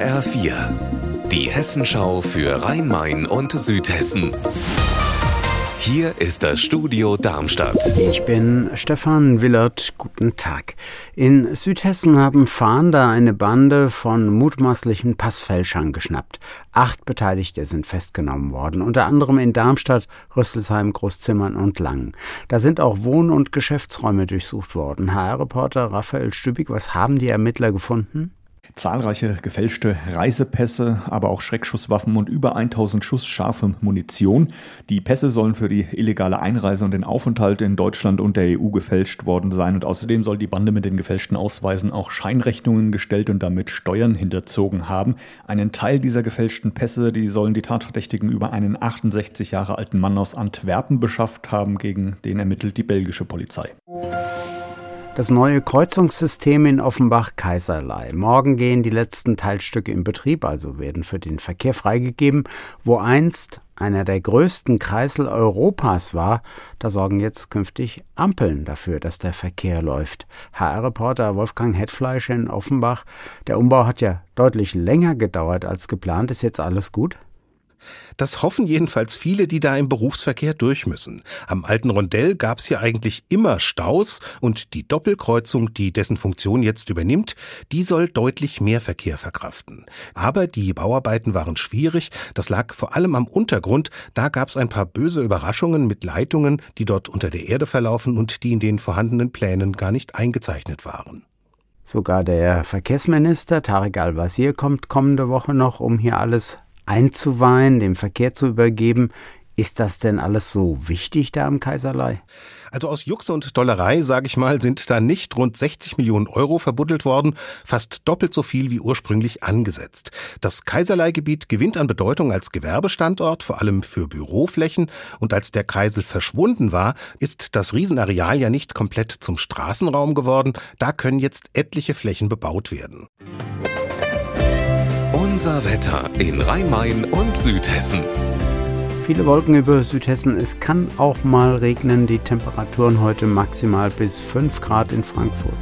HR4, die Hessenschau für Rhein-Main und Südhessen. Hier ist das Studio Darmstadt. Ich bin Stefan Willert. Guten Tag. In Südhessen haben Fahnder eine Bande von mutmaßlichen Passfälschern geschnappt. Acht Beteiligte sind festgenommen worden, unter anderem in Darmstadt, Rüsselsheim, Großzimmern und Langen. Da sind auch Wohn- und Geschäftsräume durchsucht worden. HR-Reporter Raphael Stübig, was haben die Ermittler gefunden? Zahlreiche gefälschte Reisepässe, aber auch Schreckschusswaffen und über 1000 Schuss scharfe Munition. Die Pässe sollen für die illegale Einreise und den Aufenthalt in Deutschland und der EU gefälscht worden sein. Und außerdem soll die Bande mit den gefälschten Ausweisen auch Scheinrechnungen gestellt und damit Steuern hinterzogen haben. Einen Teil dieser gefälschten Pässe, die sollen die Tatverdächtigen über einen 68 Jahre alten Mann aus Antwerpen beschafft haben, gegen den ermittelt die belgische Polizei. Das neue Kreuzungssystem in Offenbach-Kaiserlei. Morgen gehen die letzten Teilstücke in Betrieb, also werden für den Verkehr freigegeben. Wo einst einer der größten Kreisel Europas war, da sorgen jetzt künftig Ampeln dafür, dass der Verkehr läuft. HR-Reporter Wolfgang Hetfleisch in Offenbach. Der Umbau hat ja deutlich länger gedauert als geplant. Ist jetzt alles gut? Das hoffen jedenfalls viele, die da im Berufsverkehr durch müssen. Am alten Rondell gab es hier eigentlich immer Staus und die Doppelkreuzung, die dessen Funktion jetzt übernimmt, die soll deutlich mehr Verkehr verkraften. Aber die Bauarbeiten waren schwierig, das lag vor allem am Untergrund, da gab es ein paar böse Überraschungen mit Leitungen, die dort unter der Erde verlaufen und die in den vorhandenen Plänen gar nicht eingezeichnet waren. Sogar der Verkehrsminister Tarek Al-Wazir kommt kommende Woche noch, um hier alles einzuweihen, dem Verkehr zu übergeben. Ist das denn alles so wichtig da am Kaiserlei? Also aus Jux und Dollerei, sage ich mal, sind da nicht rund 60 Millionen Euro verbuddelt worden, fast doppelt so viel wie ursprünglich angesetzt. Das Kaiserlei-Gebiet gewinnt an Bedeutung als Gewerbestandort, vor allem für Büroflächen. Und als der Kreisel verschwunden war, ist das Riesenareal ja nicht komplett zum Straßenraum geworden. Da können jetzt etliche Flächen bebaut werden. Unser Wetter in Rhein-Main und Südhessen. Viele Wolken über Südhessen. Es kann auch mal regnen. Die Temperaturen heute maximal bis 5 Grad in Frankfurt.